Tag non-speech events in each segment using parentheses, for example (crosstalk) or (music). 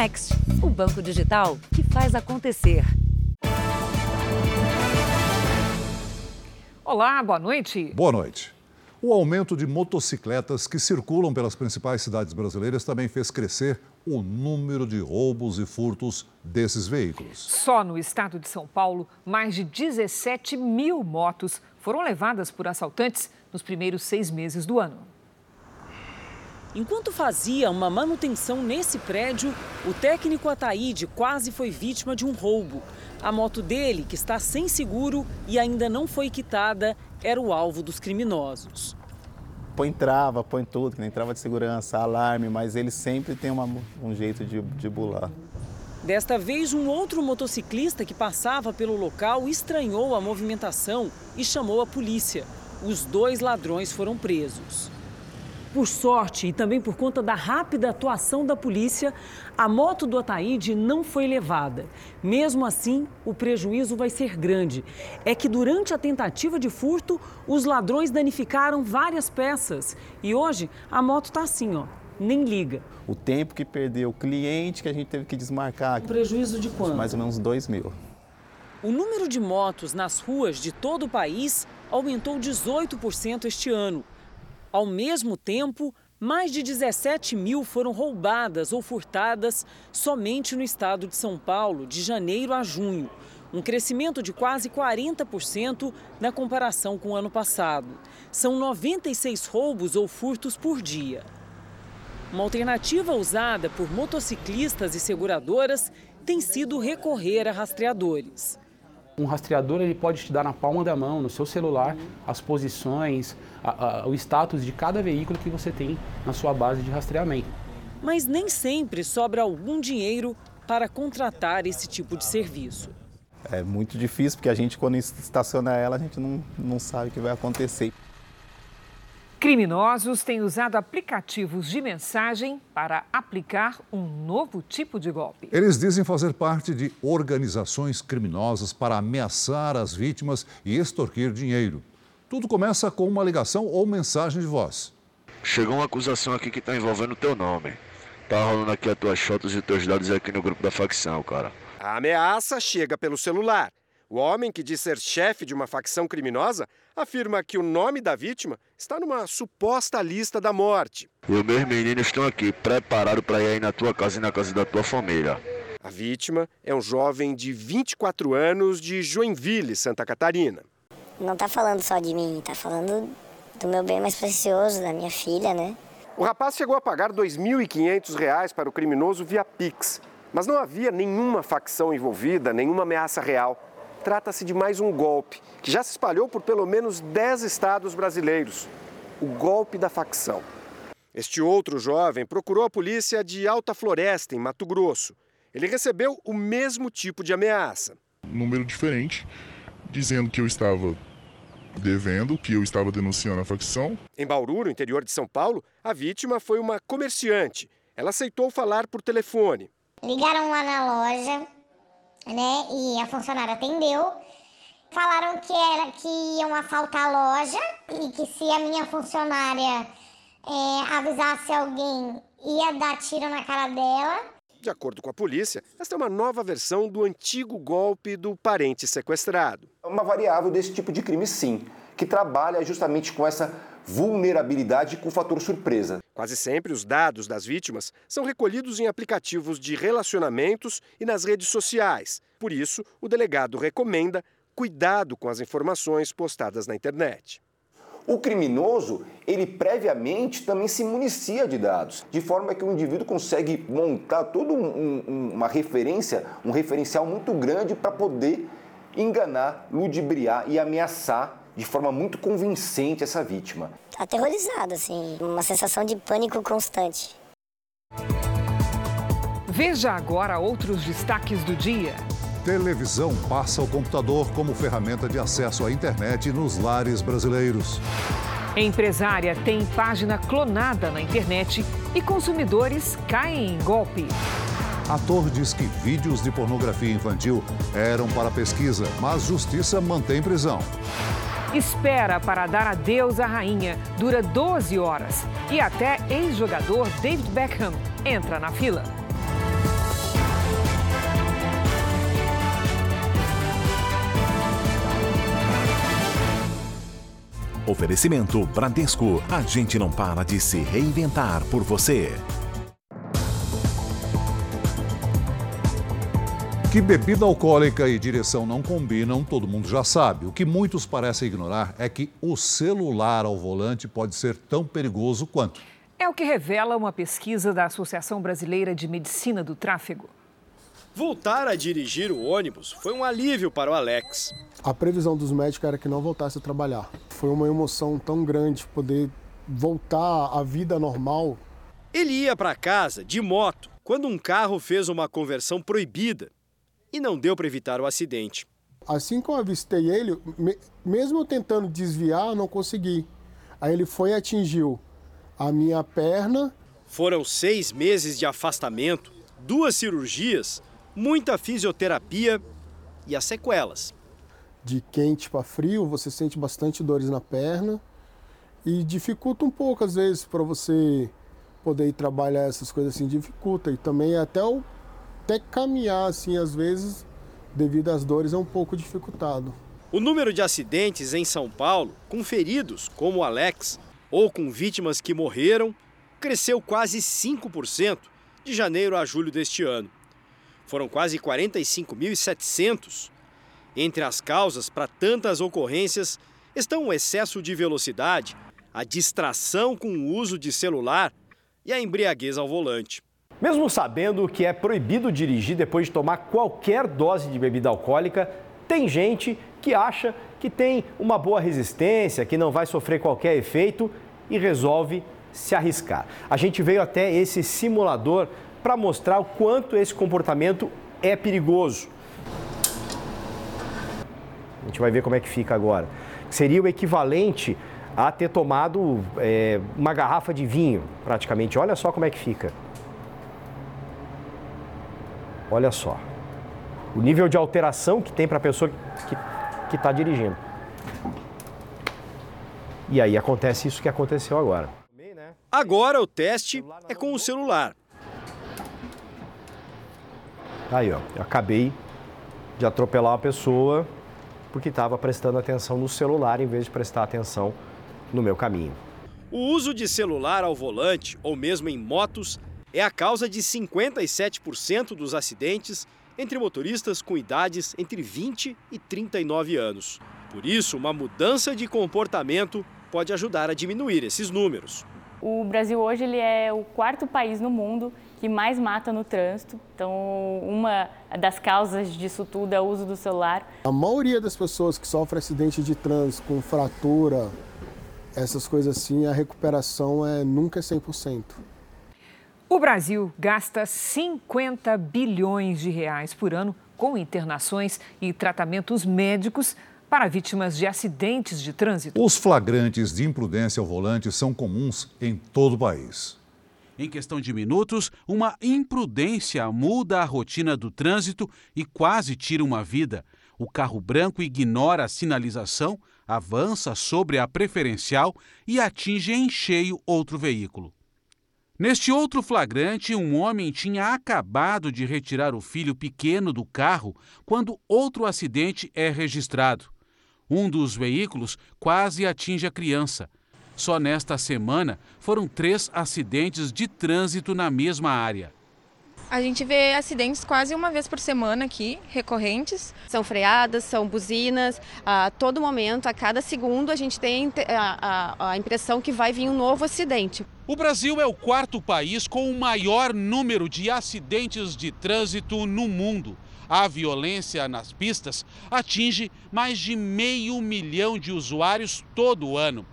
Next, o banco digital que faz acontecer. Olá, boa noite. Boa noite. O aumento de motocicletas que circulam pelas principais cidades brasileiras também fez crescer o número de roubos e furtos desses veículos. Só no estado de São Paulo, mais de 17 mil motos foram levadas por assaltantes nos primeiros seis meses do ano. Enquanto fazia uma manutenção nesse prédio, o técnico Ataíde quase foi vítima de um roubo. A moto dele, que está sem seguro e ainda não foi quitada, era o alvo dos criminosos. Põe trava, põe tudo, que nem trava de segurança, alarme, mas ele sempre tem uma, um jeito de, de bular. Desta vez, um outro motociclista que passava pelo local estranhou a movimentação e chamou a polícia. Os dois ladrões foram presos. Por sorte e também por conta da rápida atuação da polícia, a moto do Ataíde não foi levada. Mesmo assim, o prejuízo vai ser grande. É que durante a tentativa de furto, os ladrões danificaram várias peças. E hoje a moto está assim, ó, nem liga. O tempo que perdeu, o cliente que a gente teve que desmarcar. O prejuízo de quanto? Mais ou menos 2 mil. O número de motos nas ruas de todo o país aumentou 18% este ano. Ao mesmo tempo, mais de 17 mil foram roubadas ou furtadas somente no estado de São Paulo, de janeiro a junho. Um crescimento de quase 40% na comparação com o ano passado. São 96 roubos ou furtos por dia. Uma alternativa usada por motociclistas e seguradoras tem sido recorrer a rastreadores. Um rastreador ele pode te dar na palma da mão, no seu celular, as posições, a, a, o status de cada veículo que você tem na sua base de rastreamento. Mas nem sempre sobra algum dinheiro para contratar esse tipo de serviço. É muito difícil, porque a gente, quando estaciona ela, a gente não, não sabe o que vai acontecer. Criminosos têm usado aplicativos de mensagem para aplicar um novo tipo de golpe. Eles dizem fazer parte de organizações criminosas para ameaçar as vítimas e extorquir dinheiro. Tudo começa com uma ligação ou mensagem de voz. Chegou uma acusação aqui que está envolvendo o teu nome. Tá rolando aqui as tuas fotos e teus dados aqui no grupo da facção, cara. A ameaça chega pelo celular. O homem que diz ser chefe de uma facção criminosa afirma que o nome da vítima está numa suposta lista da morte. E os meus meninos estão aqui preparados para ir aí na tua casa e na casa da tua família. A vítima é um jovem de 24 anos de Joinville, Santa Catarina. Não está falando só de mim, está falando do meu bem mais precioso, da minha filha, né? O rapaz chegou a pagar R$ 2.500 para o criminoso via Pix, mas não havia nenhuma facção envolvida, nenhuma ameaça real trata-se de mais um golpe que já se espalhou por pelo menos 10 estados brasileiros o golpe da facção. Este outro jovem procurou a polícia de Alta Floresta, em Mato Grosso. Ele recebeu o mesmo tipo de ameaça. Um número diferente, dizendo que eu estava devendo, que eu estava denunciando a facção. Em Bauru, no interior de São Paulo, a vítima foi uma comerciante. Ela aceitou falar por telefone. Ligaram lá na loja, né? E a funcionária atendeu. Falaram que era que iam assaltar a loja e que se a minha funcionária é, avisasse alguém, ia dar tiro na cara dela. De acordo com a polícia, esta é uma nova versão do antigo golpe do parente sequestrado. Uma variável desse tipo de crime, sim, que trabalha justamente com essa vulnerabilidade com o fator surpresa. Quase sempre os dados das vítimas são recolhidos em aplicativos de relacionamentos e nas redes sociais. Por isso, o delegado recomenda cuidado com as informações postadas na internet. O criminoso, ele previamente também se municia de dados, de forma que o indivíduo consegue montar toda um, um, uma referência, um referencial muito grande para poder enganar, ludibriar e ameaçar de forma muito convincente essa vítima. Aterrorizada, assim, uma sensação de pânico constante. Veja agora outros destaques do dia. Televisão passa ao computador como ferramenta de acesso à internet nos lares brasileiros. Empresária tem página clonada na internet e consumidores caem em golpe. Ator diz que vídeos de pornografia infantil eram para pesquisa, mas justiça mantém prisão. Espera para dar adeus à rainha dura 12 horas e até ex-jogador David Beckham entra na fila. Oferecimento Bradesco. A gente não para de se reinventar por você. Que bebida alcoólica e direção não combinam, todo mundo já sabe. O que muitos parecem ignorar é que o celular ao volante pode ser tão perigoso quanto. É o que revela uma pesquisa da Associação Brasileira de Medicina do Tráfego. Voltar a dirigir o ônibus foi um alívio para o Alex. A previsão dos médicos era que não voltasse a trabalhar. Foi uma emoção tão grande poder voltar à vida normal. Ele ia para casa de moto quando um carro fez uma conversão proibida e não deu para evitar o acidente. Assim que eu avistei ele, mesmo tentando desviar, não consegui. Aí ele foi e atingiu a minha perna. Foram seis meses de afastamento, duas cirurgias, muita fisioterapia e as sequelas. De quente para frio, você sente bastante dores na perna e dificulta um pouco às vezes para você poder ir trabalhar essas coisas assim, dificulta. E também até o até caminhar assim às vezes devido às dores é um pouco dificultado. O número de acidentes em São Paulo com feridos, como Alex, ou com vítimas que morreram, cresceu quase 5% de janeiro a julho deste ano. Foram quase 45.700. Entre as causas para tantas ocorrências estão o excesso de velocidade, a distração com o uso de celular e a embriaguez ao volante. Mesmo sabendo que é proibido dirigir depois de tomar qualquer dose de bebida alcoólica, tem gente que acha que tem uma boa resistência, que não vai sofrer qualquer efeito e resolve se arriscar. A gente veio até esse simulador para mostrar o quanto esse comportamento é perigoso. A gente vai ver como é que fica agora. Seria o equivalente a ter tomado é, uma garrafa de vinho, praticamente. Olha só como é que fica. Olha só. O nível de alteração que tem para a pessoa que está dirigindo. E aí acontece isso que aconteceu agora. Agora o teste é com o celular. Aí, ó, eu acabei de atropelar uma pessoa porque estava prestando atenção no celular em vez de prestar atenção no meu caminho. O uso de celular ao volante ou mesmo em motos é a causa de 57% dos acidentes entre motoristas com idades entre 20 e 39 anos. Por isso, uma mudança de comportamento pode ajudar a diminuir esses números. O Brasil hoje ele é o quarto país no mundo que mais mata no trânsito. Então, uma das causas disso tudo é o uso do celular. A maioria das pessoas que sofrem acidente de trânsito com fratura, essas coisas assim, a recuperação é nunca 100%. O Brasil gasta 50 bilhões de reais por ano com internações e tratamentos médicos para vítimas de acidentes de trânsito. Os flagrantes de imprudência ao volante são comuns em todo o país. Em questão de minutos, uma imprudência muda a rotina do trânsito e quase tira uma vida. O carro branco ignora a sinalização, avança sobre a preferencial e atinge em cheio outro veículo. Neste outro flagrante, um homem tinha acabado de retirar o filho pequeno do carro quando outro acidente é registrado. Um dos veículos quase atinge a criança. Só nesta semana foram três acidentes de trânsito na mesma área. A gente vê acidentes quase uma vez por semana aqui, recorrentes. São freadas, são buzinas. A todo momento, a cada segundo, a gente tem a, a, a impressão que vai vir um novo acidente. O Brasil é o quarto país com o maior número de acidentes de trânsito no mundo. A violência nas pistas atinge mais de meio milhão de usuários todo ano.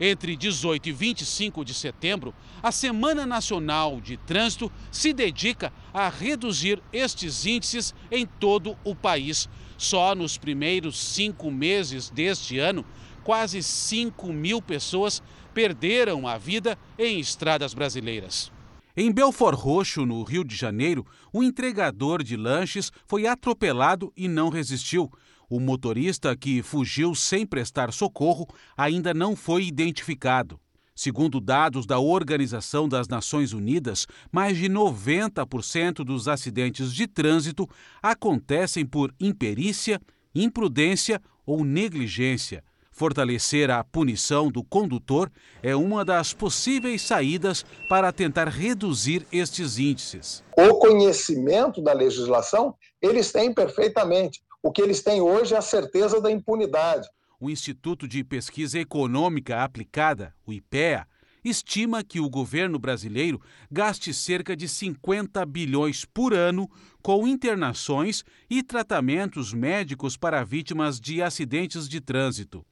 Entre 18 e 25 de setembro, a Semana Nacional de Trânsito se dedica a reduzir estes índices em todo o país. Só nos primeiros cinco meses deste ano, quase 5 mil pessoas perderam a vida em estradas brasileiras. Em Belfort Roxo, no Rio de Janeiro, um entregador de lanches foi atropelado e não resistiu. O motorista que fugiu sem prestar socorro ainda não foi identificado. Segundo dados da Organização das Nações Unidas, mais de 90% dos acidentes de trânsito acontecem por imperícia, imprudência ou negligência. Fortalecer a punição do condutor é uma das possíveis saídas para tentar reduzir estes índices. O conhecimento da legislação, eles têm perfeitamente. O que eles têm hoje é a certeza da impunidade. O Instituto de Pesquisa Econômica Aplicada, o IPEA, estima que o governo brasileiro gaste cerca de 50 bilhões por ano com internações e tratamentos médicos para vítimas de acidentes de trânsito.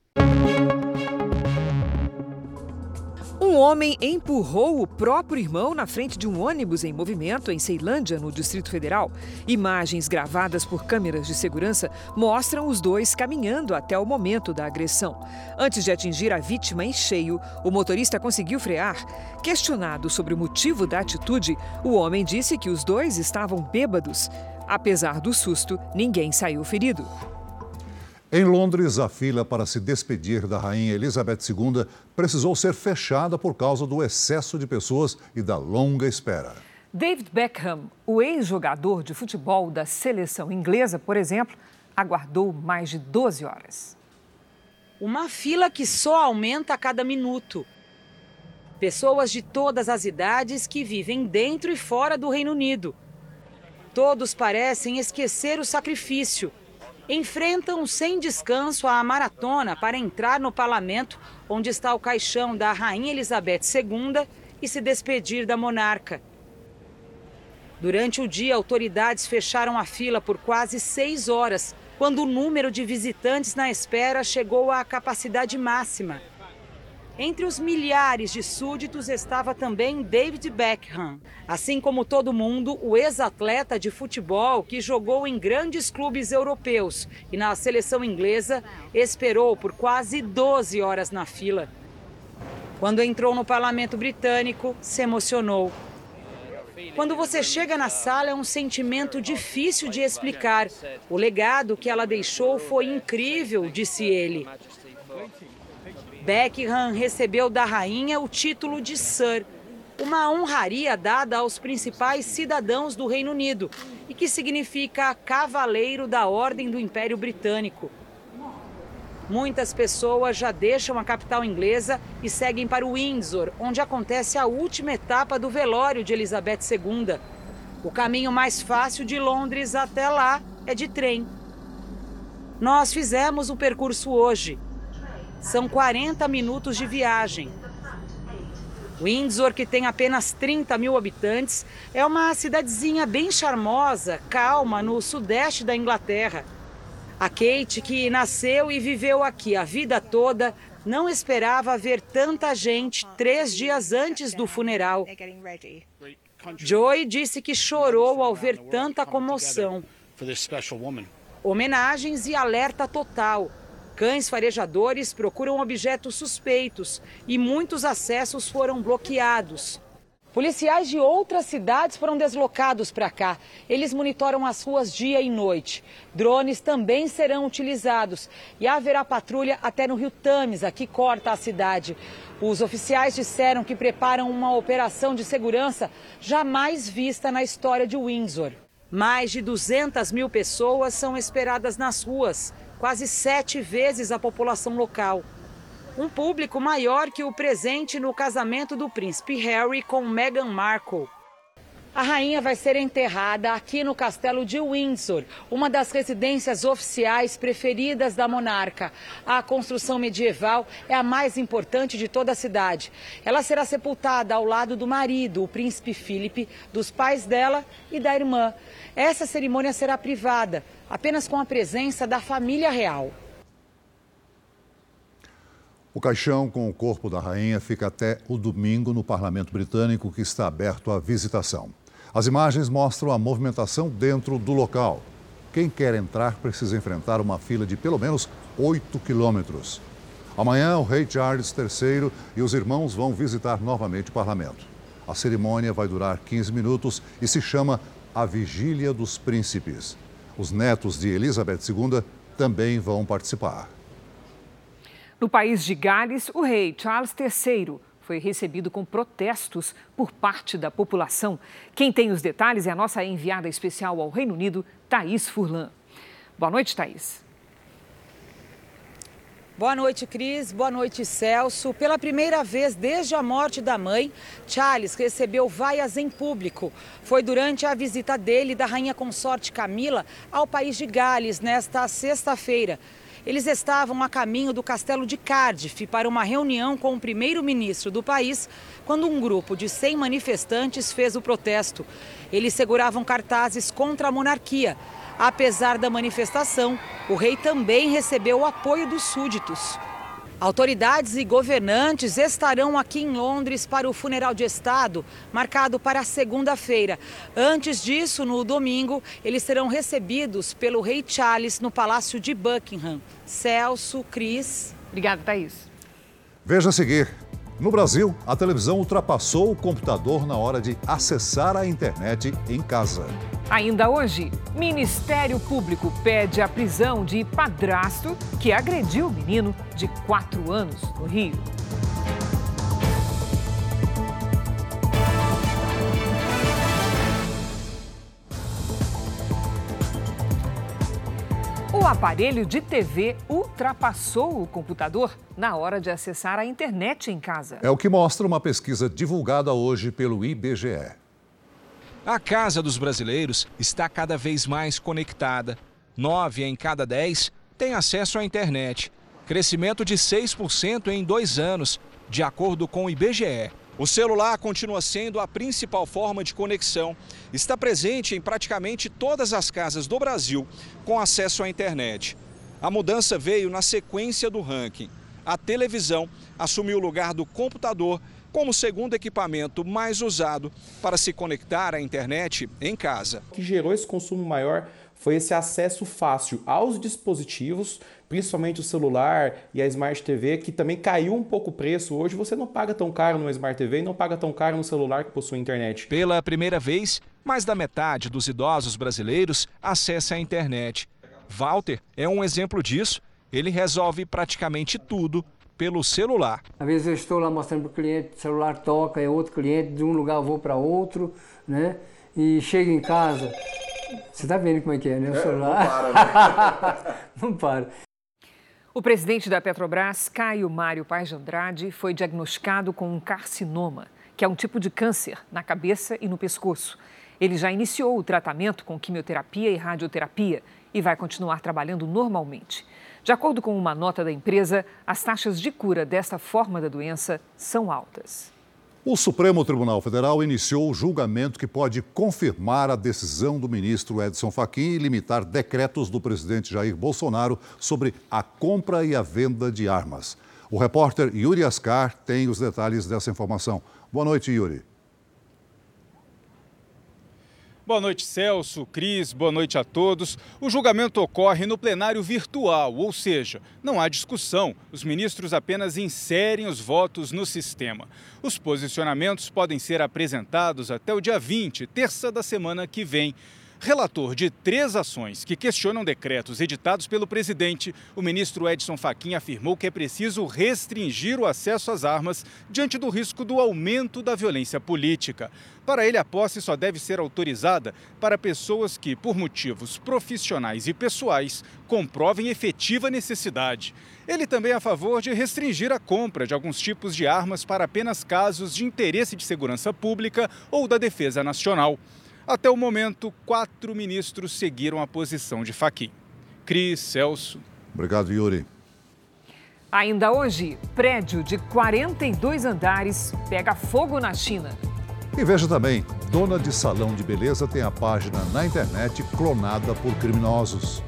Um homem empurrou o próprio irmão na frente de um ônibus em movimento em Ceilândia, no Distrito Federal. Imagens gravadas por câmeras de segurança mostram os dois caminhando até o momento da agressão. Antes de atingir a vítima em cheio, o motorista conseguiu frear. Questionado sobre o motivo da atitude, o homem disse que os dois estavam bêbados. Apesar do susto, ninguém saiu ferido. Em Londres, a fila para se despedir da rainha Elizabeth II precisou ser fechada por causa do excesso de pessoas e da longa espera. David Beckham, o ex-jogador de futebol da seleção inglesa, por exemplo, aguardou mais de 12 horas. Uma fila que só aumenta a cada minuto. Pessoas de todas as idades que vivem dentro e fora do Reino Unido. Todos parecem esquecer o sacrifício enfrentam sem descanso a maratona para entrar no parlamento, onde está o caixão da Rainha Elizabeth II, e se despedir da monarca. Durante o dia, autoridades fecharam a fila por quase seis horas, quando o número de visitantes na espera chegou à capacidade máxima. Entre os milhares de súditos estava também David Beckham. Assim como todo mundo, o ex-atleta de futebol que jogou em grandes clubes europeus e na seleção inglesa esperou por quase 12 horas na fila. Quando entrou no parlamento britânico, se emocionou. Quando você chega na sala, é um sentimento difícil de explicar. O legado que ela deixou foi incrível, disse ele. Beckham recebeu da rainha o título de Sir, uma honraria dada aos principais cidadãos do Reino Unido e que significa Cavaleiro da Ordem do Império Britânico. Muitas pessoas já deixam a capital inglesa e seguem para Windsor, onde acontece a última etapa do velório de Elizabeth II. O caminho mais fácil de Londres até lá é de trem. Nós fizemos o percurso hoje. São 40 minutos de viagem. Windsor, que tem apenas 30 mil habitantes, é uma cidadezinha bem charmosa, calma, no sudeste da Inglaterra. A Kate, que nasceu e viveu aqui a vida toda, não esperava ver tanta gente três dias antes do funeral. Joy disse que chorou ao ver tanta comoção. Homenagens e alerta total. Cães farejadores procuram objetos suspeitos e muitos acessos foram bloqueados. Policiais de outras cidades foram deslocados para cá. Eles monitoram as ruas dia e noite. Drones também serão utilizados e haverá patrulha até no rio Tamisa, que corta a cidade. Os oficiais disseram que preparam uma operação de segurança jamais vista na história de Windsor. Mais de 200 mil pessoas são esperadas nas ruas quase sete vezes a população local. Um público maior que o presente no casamento do príncipe Harry com Meghan Markle. A rainha vai ser enterrada aqui no castelo de Windsor, uma das residências oficiais preferidas da monarca. A construção medieval é a mais importante de toda a cidade. Ela será sepultada ao lado do marido, o príncipe Philip, dos pais dela e da irmã. Essa cerimônia será privada, apenas com a presença da família real. O caixão com o corpo da rainha fica até o domingo no parlamento britânico, que está aberto à visitação. As imagens mostram a movimentação dentro do local. Quem quer entrar precisa enfrentar uma fila de pelo menos 8 quilômetros. Amanhã, o rei Charles III e os irmãos vão visitar novamente o parlamento. A cerimônia vai durar 15 minutos e se chama A Vigília dos Príncipes. Os netos de Elizabeth II também vão participar. No país de Gales, o rei Charles III foi recebido com protestos por parte da população. Quem tem os detalhes é a nossa enviada especial ao Reino Unido, Thaís Furlan. Boa noite, Thaís. Boa noite, Cris. Boa noite, Celso. Pela primeira vez desde a morte da mãe, Charles recebeu vaias em público. Foi durante a visita dele e da rainha consorte Camila ao país de Gales nesta sexta-feira. Eles estavam a caminho do castelo de Cardiff para uma reunião com o primeiro-ministro do país quando um grupo de 100 manifestantes fez o protesto. Eles seguravam cartazes contra a monarquia. Apesar da manifestação, o rei também recebeu o apoio dos súditos. Autoridades e governantes estarão aqui em Londres para o funeral de Estado, marcado para segunda-feira. Antes disso, no domingo, eles serão recebidos pelo rei Charles no Palácio de Buckingham. Celso, Cris. Obrigada, Thaís. Veja a seguir. No Brasil, a televisão ultrapassou o computador na hora de acessar a internet em casa. Ainda hoje, Ministério Público pede a prisão de padrasto que agrediu o menino de 4 anos no Rio. O aparelho de TV ultrapassou o computador na hora de acessar a internet em casa. É o que mostra uma pesquisa divulgada hoje pelo IBGE. A casa dos brasileiros está cada vez mais conectada. Nove em cada dez têm acesso à internet. Crescimento de 6% em dois anos, de acordo com o IBGE. O celular continua sendo a principal forma de conexão. Está presente em praticamente todas as casas do Brasil com acesso à internet. A mudança veio na sequência do ranking. A televisão assumiu o lugar do computador como segundo equipamento mais usado para se conectar à internet em casa. O que gerou esse consumo maior foi esse acesso fácil aos dispositivos, principalmente o celular e a Smart TV, que também caiu um pouco o preço. Hoje você não paga tão caro no Smart TV e não paga tão caro no celular que possui internet. Pela primeira vez, mais da metade dos idosos brasileiros acessa a internet. Walter é um exemplo disso. Ele resolve praticamente tudo pelo celular. Às vezes eu estou lá mostrando para o cliente, o celular toca, é outro cliente, de um lugar eu vou para outro, né? E chego em casa, você está vendo como é que é, né? O celular. (laughs) não para, né? não para. O presidente da Petrobras, Caio Mário Paz de Andrade, foi diagnosticado com um carcinoma, que é um tipo de câncer na cabeça e no pescoço. Ele já iniciou o tratamento com quimioterapia e radioterapia e vai continuar trabalhando normalmente. De acordo com uma nota da empresa, as taxas de cura desta forma da doença são altas. O Supremo Tribunal Federal iniciou o julgamento que pode confirmar a decisão do ministro Edson Fachin e limitar decretos do presidente Jair Bolsonaro sobre a compra e a venda de armas. O repórter Yuri Ascar tem os detalhes dessa informação. Boa noite, Yuri. Boa noite, Celso, Cris, boa noite a todos. O julgamento ocorre no plenário virtual, ou seja, não há discussão, os ministros apenas inserem os votos no sistema. Os posicionamentos podem ser apresentados até o dia 20, terça da semana que vem. Relator de três ações que questionam decretos editados pelo presidente, o ministro Edson Fachin afirmou que é preciso restringir o acesso às armas diante do risco do aumento da violência política. Para ele, a posse só deve ser autorizada para pessoas que, por motivos profissionais e pessoais, comprovem efetiva necessidade. Ele também é a favor de restringir a compra de alguns tipos de armas para apenas casos de interesse de segurança pública ou da defesa nacional. Até o momento, quatro ministros seguiram a posição de Faquim. Cris, Celso. Obrigado, Yuri. Ainda hoje, prédio de 42 andares pega fogo na China. E veja também, dona de salão de beleza tem a página na internet clonada por criminosos.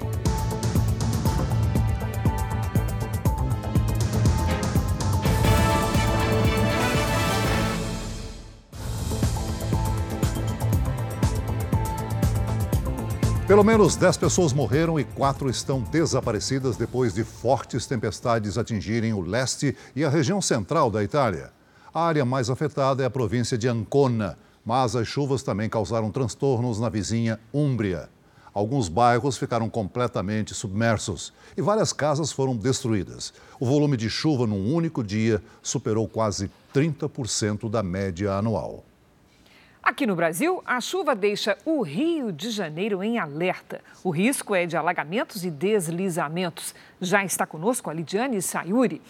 Pelo menos 10 pessoas morreram e quatro estão desaparecidas depois de fortes tempestades atingirem o leste e a região central da Itália. A área mais afetada é a província de Ancona, mas as chuvas também causaram transtornos na vizinha Úmbria. Alguns bairros ficaram completamente submersos e várias casas foram destruídas. O volume de chuva num único dia superou quase 30% da média anual. Aqui no Brasil, a chuva deixa o Rio de Janeiro em alerta. O risco é de alagamentos e deslizamentos. Já está conosco a Lidiane Sayuri.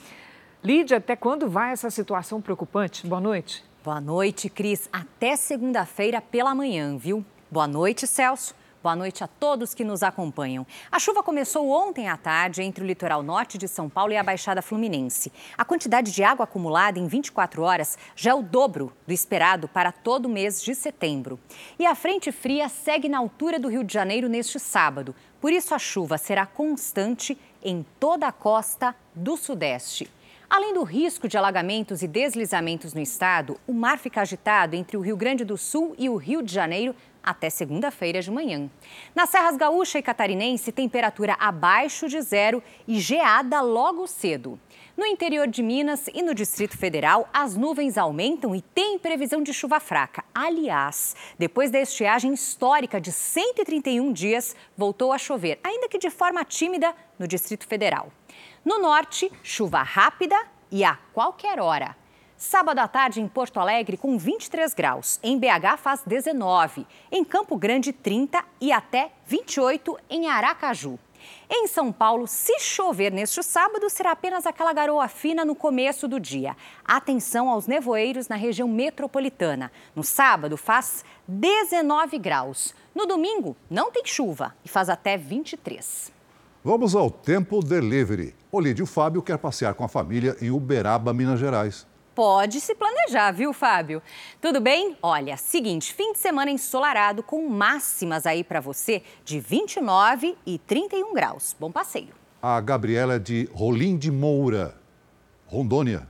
Lídia, até quando vai essa situação preocupante? Boa noite. Boa noite, Cris. Até segunda-feira pela manhã, viu? Boa noite, Celso. Boa noite a todos que nos acompanham. A chuva começou ontem à tarde entre o litoral norte de São Paulo e a Baixada Fluminense. A quantidade de água acumulada em 24 horas já é o dobro do esperado para todo o mês de setembro. E a frente fria segue na altura do Rio de Janeiro neste sábado. Por isso, a chuva será constante em toda a costa do Sudeste. Além do risco de alagamentos e deslizamentos no estado, o mar fica agitado entre o Rio Grande do Sul e o Rio de Janeiro até segunda-feira de manhã. Nas Serras Gaúcha e Catarinense, temperatura abaixo de zero e geada logo cedo. No interior de Minas e no Distrito Federal, as nuvens aumentam e tem previsão de chuva fraca. Aliás, depois da estiagem histórica de 131 dias, voltou a chover, ainda que de forma tímida, no Distrito Federal. No norte, chuva rápida e a qualquer hora. Sábado à tarde em Porto Alegre com 23 graus. Em BH faz 19. Em Campo Grande, 30 e até 28 em Aracaju. Em São Paulo, se chover neste sábado, será apenas aquela garoa fina no começo do dia. Atenção aos nevoeiros na região metropolitana. No sábado, faz 19 graus. No domingo, não tem chuva e faz até 23. Vamos ao Tempo Delivery. Olídio Fábio quer passear com a família em Uberaba, Minas Gerais pode se planejar, viu, Fábio? Tudo bem? Olha, seguinte, fim de semana ensolarado com máximas aí para você de 29 e 31 graus. Bom passeio. A Gabriela é de Rolim de Moura, Rondônia.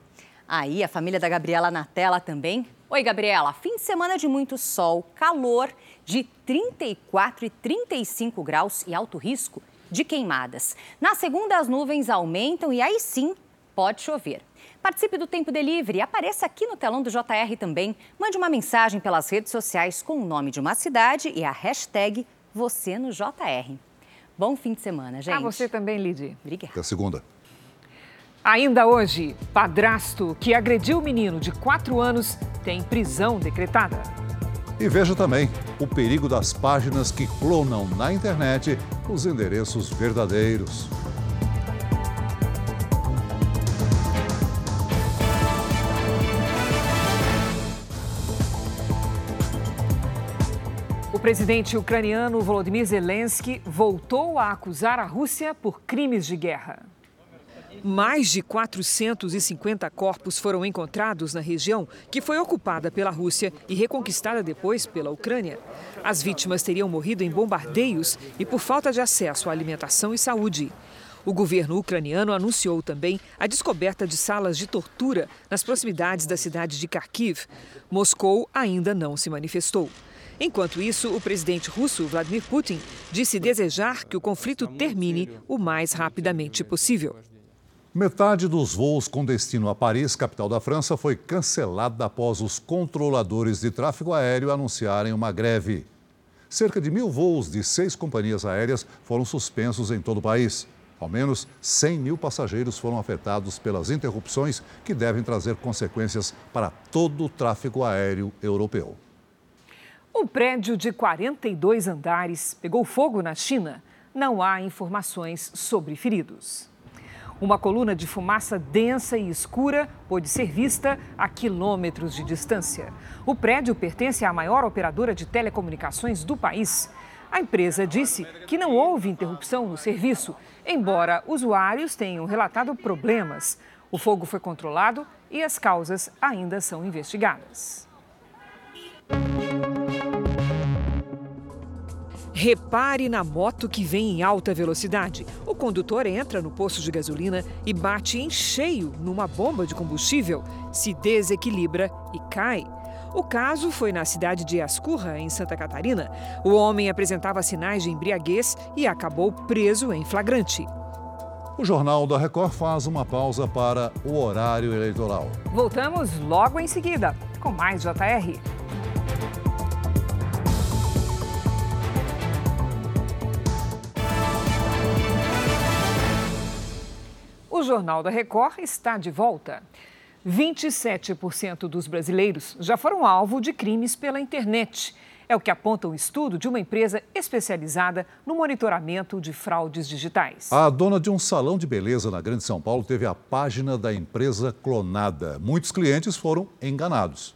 Aí, a família da Gabriela na tela também. Oi, Gabriela. Fim de semana de muito sol, calor de 34 e 35 graus e alto risco de queimadas. Na segunda, as nuvens aumentam e aí sim pode chover. Participe do Tempo Delivery, apareça aqui no telão do JR também. Mande uma mensagem pelas redes sociais com o nome de uma cidade e a hashtag você no JR. Bom fim de semana, gente. A você também, Lidy. Obrigada. Até segunda. Ainda hoje, padrasto que agrediu o menino de 4 anos tem prisão decretada. E veja também o perigo das páginas que clonam na internet os endereços verdadeiros. O presidente ucraniano Volodymyr Zelensky voltou a acusar a Rússia por crimes de guerra. Mais de 450 corpos foram encontrados na região que foi ocupada pela Rússia e reconquistada depois pela Ucrânia. As vítimas teriam morrido em bombardeios e por falta de acesso à alimentação e saúde. O governo ucraniano anunciou também a descoberta de salas de tortura nas proximidades da cidade de Kharkiv. Moscou ainda não se manifestou. Enquanto isso, o presidente russo Vladimir Putin disse desejar que o conflito termine o mais rapidamente possível. Metade dos voos com destino a Paris, capital da França, foi cancelada após os controladores de tráfego aéreo anunciarem uma greve. Cerca de mil voos de seis companhias aéreas foram suspensos em todo o país. Ao menos 100 mil passageiros foram afetados pelas interrupções que devem trazer consequências para todo o tráfego aéreo europeu. Um prédio de 42 andares pegou fogo na China. Não há informações sobre feridos. Uma coluna de fumaça densa e escura pôde ser vista a quilômetros de distância. O prédio pertence à maior operadora de telecomunicações do país. A empresa disse que não houve interrupção no serviço, embora usuários tenham relatado problemas. O fogo foi controlado e as causas ainda são investigadas. Repare na moto que vem em alta velocidade. O condutor entra no posto de gasolina e bate em cheio numa bomba de combustível, se desequilibra e cai. O caso foi na cidade de Ascurra, em Santa Catarina. O homem apresentava sinais de embriaguez e acabou preso em flagrante. O Jornal da Record faz uma pausa para o horário eleitoral. Voltamos logo em seguida com mais JR. O Jornal da Record está de volta. 27% dos brasileiros já foram alvo de crimes pela internet. É o que aponta um estudo de uma empresa especializada no monitoramento de fraudes digitais. A dona de um salão de beleza na Grande São Paulo teve a página da empresa clonada. Muitos clientes foram enganados.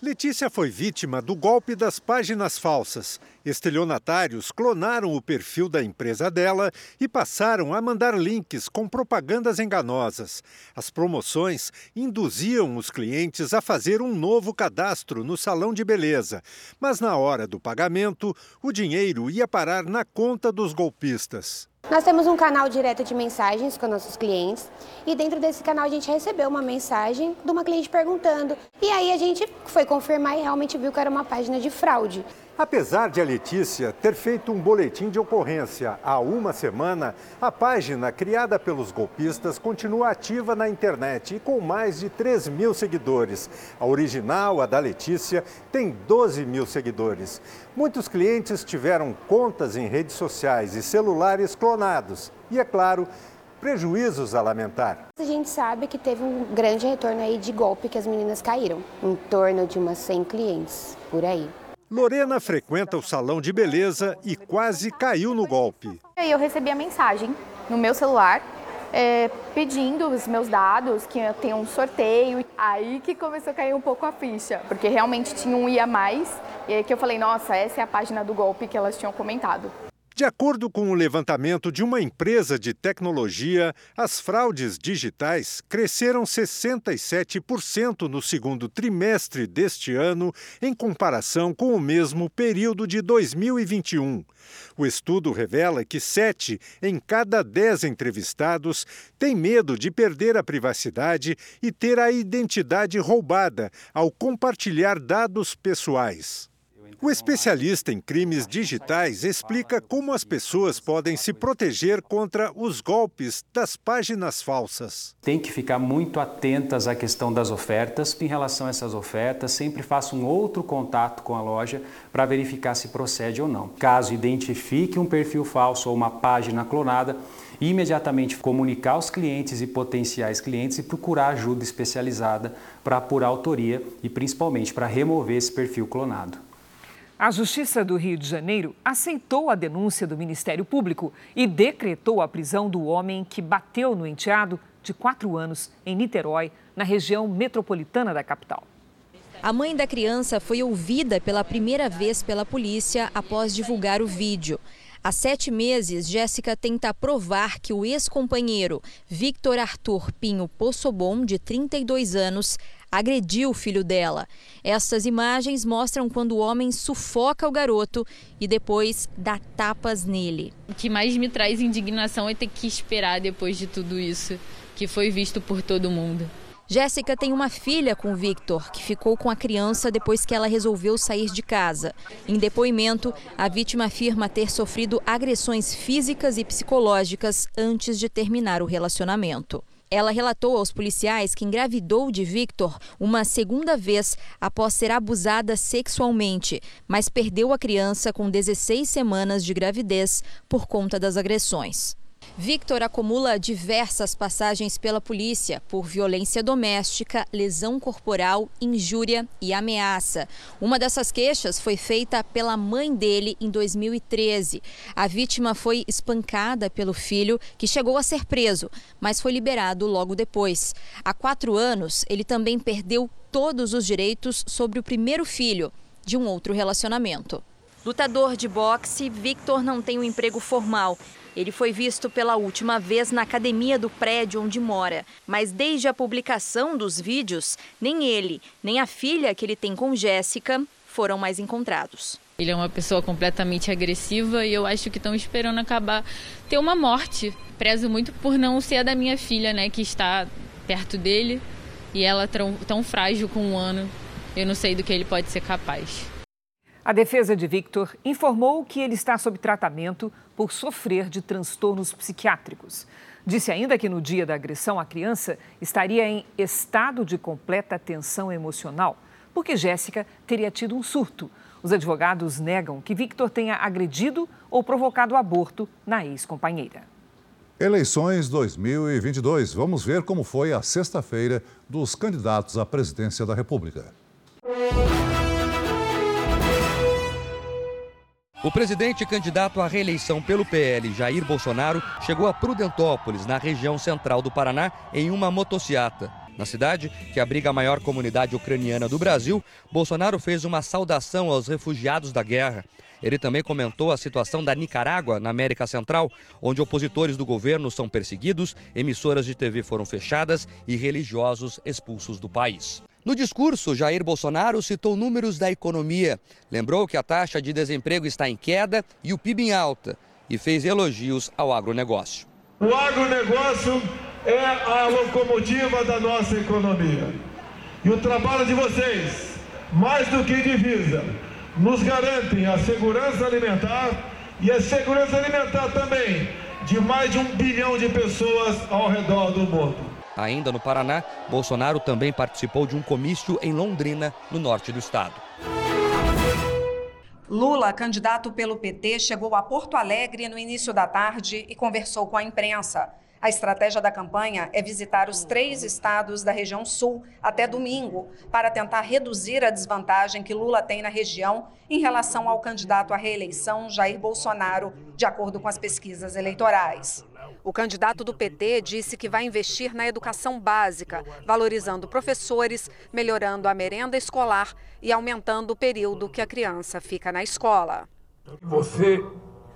Letícia foi vítima do golpe das páginas falsas. Estelionatários clonaram o perfil da empresa dela e passaram a mandar links com propagandas enganosas. As promoções induziam os clientes a fazer um novo cadastro no salão de beleza, mas na hora do pagamento, o dinheiro ia parar na conta dos golpistas. Nós temos um canal direto de mensagens com nossos clientes e dentro desse canal a gente recebeu uma mensagem de uma cliente perguntando. E aí a gente foi confirmar e realmente viu que era uma página de fraude. Apesar de a Letícia ter feito um boletim de ocorrência há uma semana, a página criada pelos golpistas continua ativa na internet e com mais de 3 mil seguidores. A original, a da Letícia, tem 12 mil seguidores. Muitos clientes tiveram contas em redes sociais e celulares clonados. E, é claro, prejuízos a lamentar. A gente sabe que teve um grande retorno aí de golpe que as meninas caíram, em torno de umas 100 clientes por aí. Lorena frequenta o salão de beleza e quase caiu no golpe. Eu recebi a mensagem no meu celular é, pedindo os meus dados, que ia ter um sorteio. Aí que começou a cair um pouco a ficha, porque realmente tinha um ia mais, e aí que eu falei, nossa, essa é a página do golpe que elas tinham comentado. De acordo com o levantamento de uma empresa de tecnologia, as fraudes digitais cresceram 67% no segundo trimestre deste ano, em comparação com o mesmo período de 2021. O estudo revela que sete em cada dez entrevistados têm medo de perder a privacidade e ter a identidade roubada ao compartilhar dados pessoais. O especialista em crimes digitais explica como as pessoas podem se proteger contra os golpes das páginas falsas. Tem que ficar muito atentas à questão das ofertas. Em relação a essas ofertas, sempre faça um outro contato com a loja para verificar se procede ou não. Caso identifique um perfil falso ou uma página clonada, imediatamente comunicar aos clientes e potenciais clientes e procurar ajuda especializada para apurar a autoria e principalmente para remover esse perfil clonado. A Justiça do Rio de Janeiro aceitou a denúncia do Ministério Público e decretou a prisão do homem que bateu no enteado de quatro anos em Niterói, na região metropolitana da capital. A mãe da criança foi ouvida pela primeira vez pela polícia após divulgar o vídeo. Há sete meses, Jéssica tenta provar que o ex-companheiro Victor Arthur Pinho Possobon, de 32 anos, agrediu o filho dela. Essas imagens mostram quando o homem sufoca o garoto e depois dá tapas nele. O que mais me traz indignação é ter que esperar depois de tudo isso, que foi visto por todo mundo. Jéssica tem uma filha com Victor, que ficou com a criança depois que ela resolveu sair de casa. Em depoimento, a vítima afirma ter sofrido agressões físicas e psicológicas antes de terminar o relacionamento. Ela relatou aos policiais que engravidou de Victor uma segunda vez após ser abusada sexualmente, mas perdeu a criança com 16 semanas de gravidez por conta das agressões. Victor acumula diversas passagens pela polícia por violência doméstica, lesão corporal, injúria e ameaça. Uma dessas queixas foi feita pela mãe dele em 2013. A vítima foi espancada pelo filho, que chegou a ser preso, mas foi liberado logo depois. Há quatro anos, ele também perdeu todos os direitos sobre o primeiro filho de um outro relacionamento. Lutador de boxe, Victor não tem um emprego formal. Ele foi visto pela última vez na academia do prédio onde mora, mas desde a publicação dos vídeos, nem ele, nem a filha que ele tem com Jéssica foram mais encontrados. Ele é uma pessoa completamente agressiva e eu acho que estão esperando acabar ter uma morte. Prezo muito por não ser a da minha filha, né, que está perto dele e ela tão, tão frágil com um ano. Eu não sei do que ele pode ser capaz. A defesa de Victor informou que ele está sob tratamento por sofrer de transtornos psiquiátricos. Disse ainda que no dia da agressão a criança estaria em estado de completa tensão emocional, porque Jéssica teria tido um surto. Os advogados negam que Victor tenha agredido ou provocado aborto na ex-companheira. Eleições 2022. Vamos ver como foi a sexta-feira dos candidatos à presidência da República. O presidente candidato à reeleição pelo PL, Jair Bolsonaro, chegou a Prudentópolis, na região central do Paraná, em uma motociata. Na cidade, que abriga a maior comunidade ucraniana do Brasil, Bolsonaro fez uma saudação aos refugiados da guerra. Ele também comentou a situação da Nicarágua, na América Central, onde opositores do governo são perseguidos, emissoras de TV foram fechadas e religiosos expulsos do país. No discurso, Jair Bolsonaro citou números da economia, lembrou que a taxa de desemprego está em queda e o PIB em alta e fez elogios ao agronegócio. O agronegócio é a locomotiva da nossa economia. E o trabalho de vocês, mais do que divisa, nos garantem a segurança alimentar e a segurança alimentar também de mais de um bilhão de pessoas ao redor do mundo. Ainda no Paraná, Bolsonaro também participou de um comício em Londrina, no norte do estado. Lula, candidato pelo PT, chegou a Porto Alegre no início da tarde e conversou com a imprensa. A estratégia da campanha é visitar os três estados da região sul até domingo, para tentar reduzir a desvantagem que Lula tem na região em relação ao candidato à reeleição Jair Bolsonaro, de acordo com as pesquisas eleitorais. O candidato do PT disse que vai investir na educação básica, valorizando professores, melhorando a merenda escolar e aumentando o período que a criança fica na escola. Você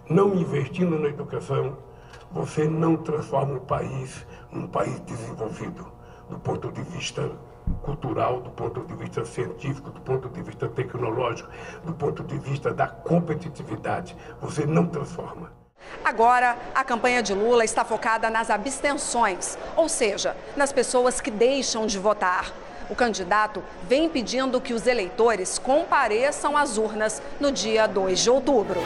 não investindo na educação você não transforma o país num país desenvolvido do ponto de vista cultural, do ponto de vista científico, do ponto de vista tecnológico, do ponto de vista da competitividade. Você não transforma. Agora, a campanha de Lula está focada nas abstenções, ou seja, nas pessoas que deixam de votar. O candidato vem pedindo que os eleitores compareçam às urnas no dia 2 de outubro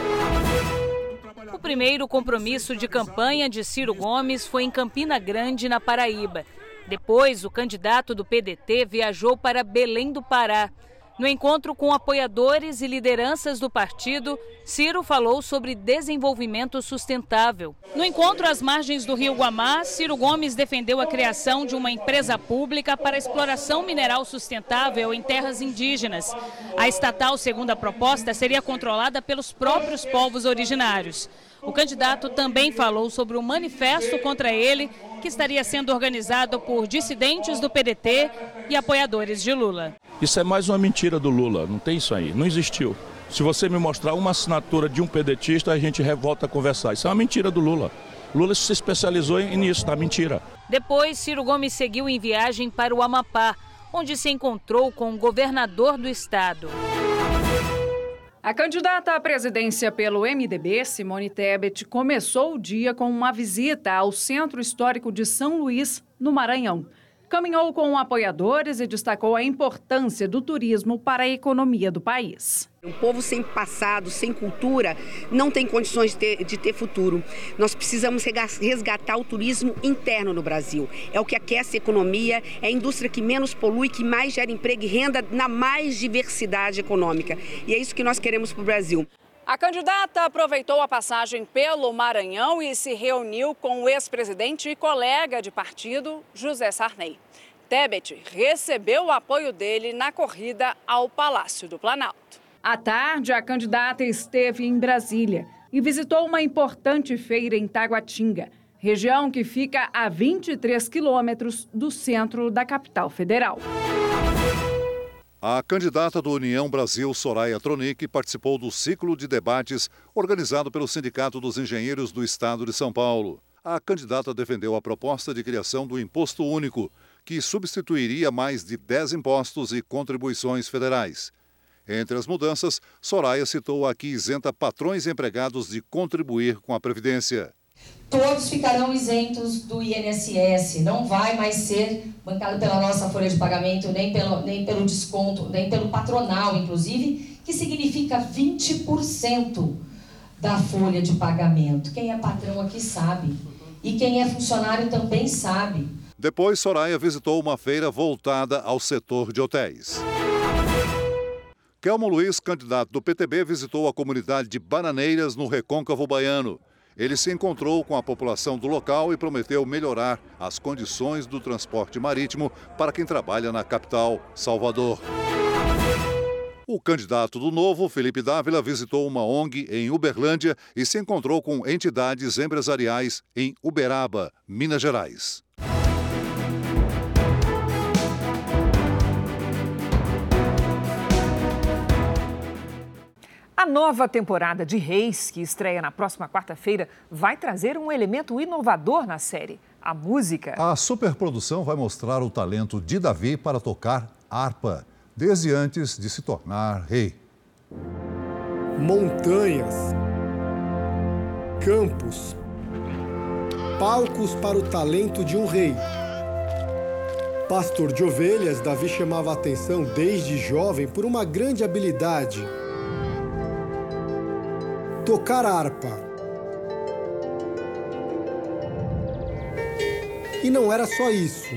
primeiro compromisso de campanha de Ciro Gomes foi em Campina Grande, na Paraíba. Depois, o candidato do PDT viajou para Belém do Pará. No encontro com apoiadores e lideranças do partido, Ciro falou sobre desenvolvimento sustentável. No encontro às margens do rio Guamá, Ciro Gomes defendeu a criação de uma empresa pública para exploração mineral sustentável em terras indígenas. A estatal, segundo a proposta, seria controlada pelos próprios povos originários. O candidato também falou sobre o manifesto contra ele, que estaria sendo organizado por dissidentes do PDT e apoiadores de Lula. Isso é mais uma mentira do Lula, não tem isso aí, não existiu. Se você me mostrar uma assinatura de um pedetista, a gente volta a conversar. Isso é uma mentira do Lula. Lula se especializou nisso, na mentira. Depois, Ciro Gomes seguiu em viagem para o Amapá, onde se encontrou com o governador do estado. A candidata à presidência pelo MDB, Simone Tebet, começou o dia com uma visita ao Centro Histórico de São Luís, no Maranhão caminhou com apoiadores e destacou a importância do turismo para a economia do país. Um povo sem passado, sem cultura, não tem condições de ter, de ter, futuro. Nós precisamos resgatar o turismo interno no Brasil. É o que aquece a economia, é a indústria que menos polui, que mais gera emprego e renda na mais diversidade econômica. E é isso que nós queremos para o Brasil. A candidata aproveitou a passagem pelo Maranhão e se reuniu com o ex-presidente e colega de partido, José Sarney. Tebet recebeu o apoio dele na corrida ao Palácio do Planalto. À tarde, a candidata esteve em Brasília e visitou uma importante feira em Taguatinga, região que fica a 23 quilômetros do centro da capital federal. A candidata do União Brasil, Soraya Tronic, participou do ciclo de debates organizado pelo Sindicato dos Engenheiros do Estado de São Paulo. A candidata defendeu a proposta de criação do Imposto Único, que substituiria mais de 10 impostos e contribuições federais. Entre as mudanças, Soraya citou a que isenta patrões empregados de contribuir com a Previdência todos ficarão isentos do INSS, não vai mais ser bancado pela nossa folha de pagamento, nem pelo, nem pelo desconto, nem pelo patronal, inclusive, que significa 20% da folha de pagamento. Quem é patrão aqui sabe. E quem é funcionário também sabe. Depois, Soraya visitou uma feira voltada ao setor de hotéis. Kelmo Luiz, candidato do PTB, visitou a comunidade de Bananeiras, no Recôncavo Baiano Ele se encontrou com a população do local e prometeu melhorar as condições do transporte marítimo para quem trabalha na capital, Salvador. O candidato do Novo, Felipe Dávila, visitou uma ONG em Uberlândia e se encontrou com entidades empresariais em Uberaba, Minas Gerais. A nova temporada de Reis, que estreia na próxima quarta-feira, vai trazer um elemento inovador na série: a música. A superprodução vai mostrar o talento de Davi para tocar harpa desde antes de se tornar rei. Montanhas, campos, palcos para o talento de um rei. Pastor de ovelhas, Davi chamava a atenção desde jovem por uma grande habilidade: tocar harpa. E não era só isso.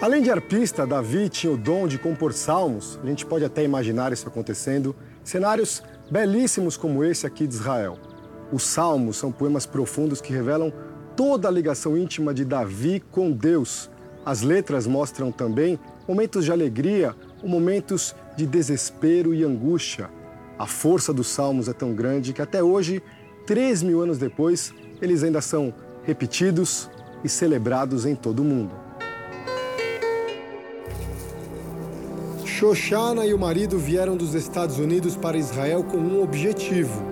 Além de arpista, Davi tinha o dom de compor salmos, a gente pode até imaginar isso acontecendo, cenários belíssimos como esse aqui de Israel. Os salmos são poemas profundos que revelam toda a ligação íntima de Davi com Deus. As letras mostram também momentos de alegria ou momentos de desespero e angústia. A força dos salmos é tão grande que até hoje, três mil anos depois, eles ainda são repetidos e celebrados em todo o mundo. Shoshana e o marido vieram dos Estados Unidos para Israel com um objetivo: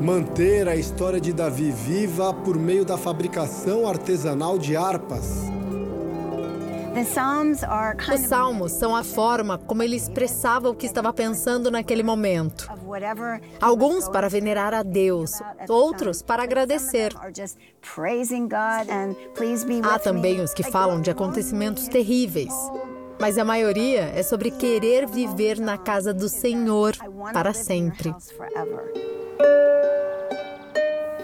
manter a história de Davi viva por meio da fabricação artesanal de harpas. Os salmos são a forma como ele expressava o que estava pensando naquele momento. Alguns para venerar a Deus, outros para agradecer. Há também os que falam de acontecimentos terríveis. Mas a maioria é sobre querer viver na casa do Senhor para sempre.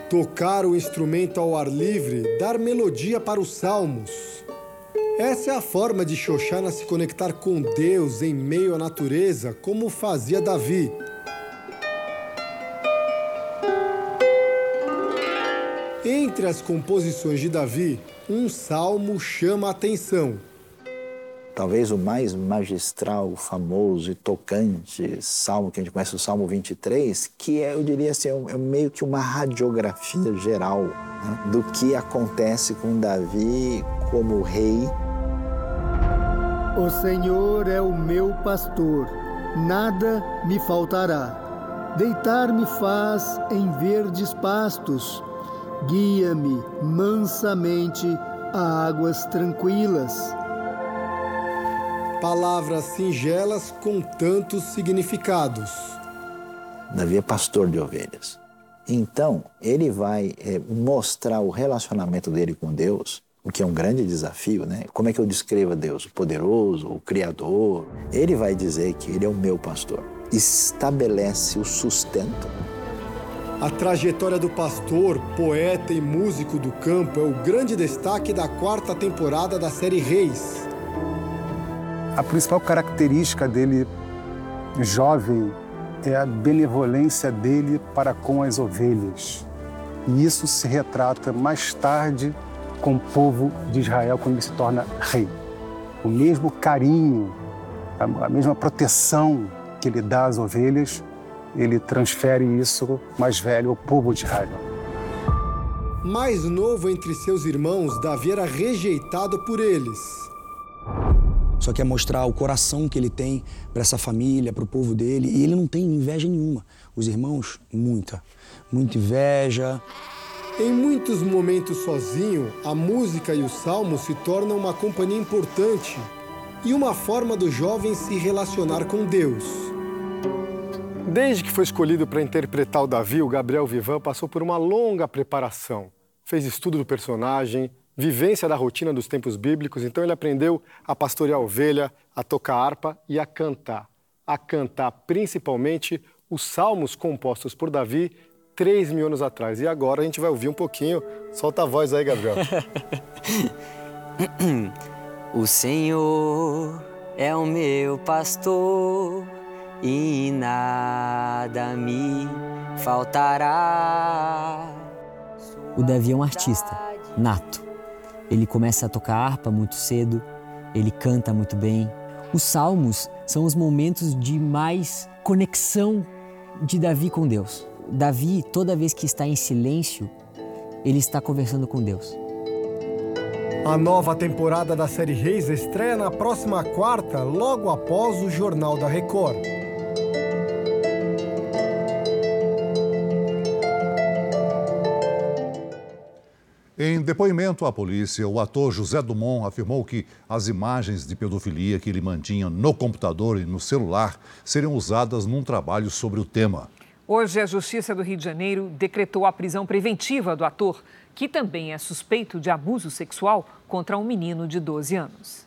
Tocar o instrumento ao ar livre, dar melodia para os salmos. Essa é a forma de Xoxana se conectar com Deus em meio à natureza, como fazia Davi. Entre as composições de Davi, um salmo chama a atenção. Talvez o mais magistral, famoso e tocante salmo que a gente conhece, o Salmo 23, que é, eu diria assim, é meio que uma radiografia geral né, do que acontece com Davi como rei o Senhor é o meu pastor, nada me faltará. Deitar-me faz em verdes pastos, guia-me mansamente a águas tranquilas. Palavras singelas com tantos significados. Davi é pastor de ovelhas. Então, ele vai é, mostrar o relacionamento dele com Deus o que é um grande desafio, né? Como é que eu descrevo a Deus? O poderoso, o criador? Ele vai dizer que ele é o meu pastor. Estabelece o sustento. A trajetória do pastor, poeta e músico do campo é o grande destaque da quarta temporada da série Reis. A principal característica dele, jovem, é a benevolência dele para com as ovelhas. E isso se retrata mais tarde com o povo de Israel quando ele se torna rei. O mesmo carinho, a mesma proteção que ele dá às ovelhas, ele transfere isso mais velho ao povo de Israel. Mais novo entre seus irmãos, Davi era rejeitado por eles. Só quer mostrar o coração que ele tem para essa família, para o povo dele, e ele não tem inveja nenhuma. Os irmãos, muita. Muita inveja, em muitos momentos sozinho, a música e o salmo se tornam uma companhia importante e uma forma do jovem se relacionar com Deus. Desde que foi escolhido para interpretar o Davi, o Gabriel Vivan passou por uma longa preparação. Fez estudo do personagem, vivência da rotina dos tempos bíblicos, então ele aprendeu a pastorear a ovelha, a tocar harpa e a cantar. A cantar principalmente os salmos compostos por Davi 3 mil anos atrás. E agora a gente vai ouvir um pouquinho. Solta a voz aí, Gabriel. (laughs) o Senhor é o meu pastor e nada me faltará. O Davi é um artista nato. Ele começa a tocar harpa muito cedo, ele canta muito bem. Os salmos são os momentos de mais conexão de Davi com Deus. Davi, toda vez que está em silêncio, ele está conversando com Deus. A nova temporada da série Reis estreia na próxima quarta, logo após o Jornal da Record. Em depoimento à polícia, o ator José Dumont afirmou que as imagens de pedofilia que ele mantinha no computador e no celular seriam usadas num trabalho sobre o tema. Hoje, a Justiça do Rio de Janeiro decretou a prisão preventiva do ator, que também é suspeito de abuso sexual contra um menino de 12 anos.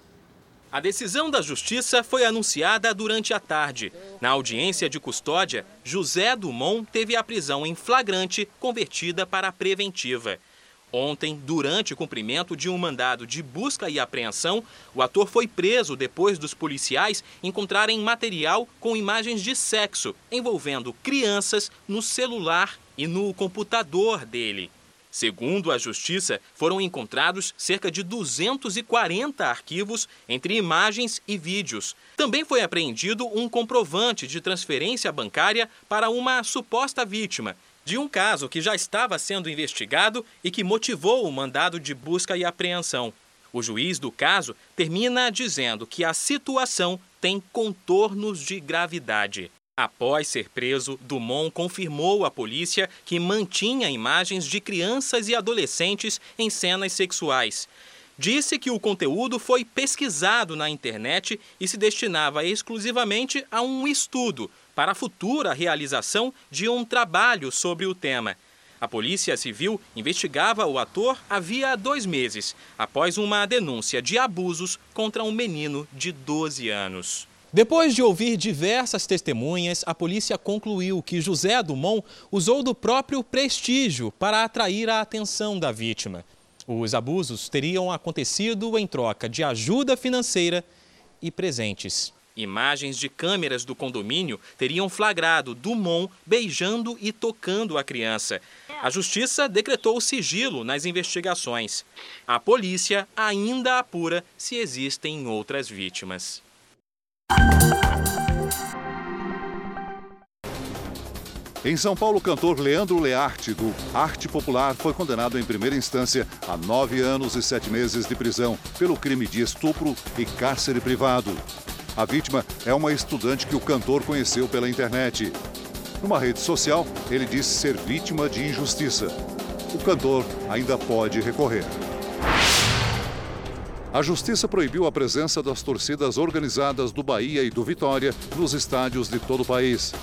A decisão da Justiça foi anunciada durante a tarde. Na audiência de custódia, José Dumont teve a prisão em flagrante convertida para preventiva. Ontem, durante o cumprimento de um mandado de busca e apreensão, o ator foi preso depois dos policiais encontrarem material com imagens de sexo envolvendo crianças no celular e no computador dele. Segundo a Justiça, foram encontrados cerca de 240 arquivos entre imagens e vídeos. Também foi apreendido um comprovante de transferência bancária para uma suposta vítima de um caso que já estava sendo investigado e que motivou o mandado de busca e apreensão. O juiz do caso termina dizendo que a situação tem contornos de gravidade. Após ser preso, Dumont confirmou à polícia que mantinha imagens de crianças e adolescentes em cenas sexuais. Disse que o conteúdo foi pesquisado na internet e se destinava exclusivamente a um estudo para a futura realização de um trabalho sobre o tema. A Polícia Civil investigava o ator havia dois meses, após uma denúncia de abusos contra um menino de 12 anos. Depois de ouvir diversas testemunhas, a polícia concluiu que José Dumont usou do próprio prestígio para atrair a atenção da vítima. Os abusos teriam acontecido em troca de ajuda financeira e presentes. Imagens de câmeras do condomínio teriam flagrado Dumont beijando e tocando a criança. A justiça decretou sigilo nas investigações. A polícia ainda apura se existem outras vítimas. Em São Paulo, o cantor Leandro Learte, do Arte Popular, foi condenado em primeira instância a nove anos e sete meses de prisão pelo crime de estupro e cárcere privado. A vítima é uma estudante que o cantor conheceu pela internet. Numa rede social, ele disse ser vítima de injustiça. O cantor ainda pode recorrer. A justiça proibiu a presença das torcidas organizadas do Bahia e do Vitória nos estádios de todo o país.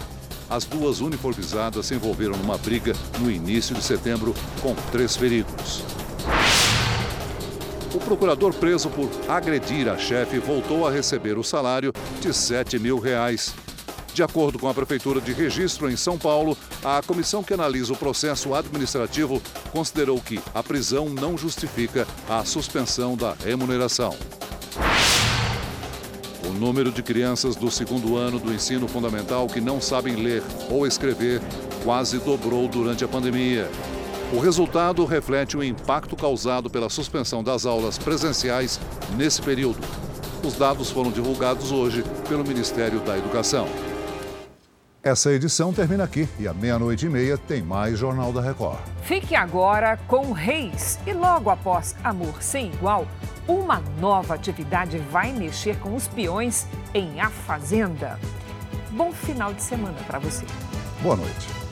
As duas uniformizadas se envolveram numa briga no início de setembro, com três feridos. O procurador preso por agredir a chefe voltou a receber o salário de 7 mil reais. De acordo com a Prefeitura de Registro em São Paulo, a comissão que analisa o processo administrativo considerou que a prisão não justifica a suspensão da remuneração. O número de crianças do segundo ano do ensino fundamental que não sabem ler ou escrever quase dobrou durante a pandemia. O resultado reflete o impacto causado pela suspensão das aulas presenciais nesse período. Os dados foram divulgados hoje pelo Ministério da Educação. Essa edição termina aqui e à meia-noite e meia tem mais Jornal da Record. Fique agora com Reis e logo após Amor Sem Igual, uma nova atividade vai mexer com os peões em A Fazenda. Bom final de semana para você. Boa noite.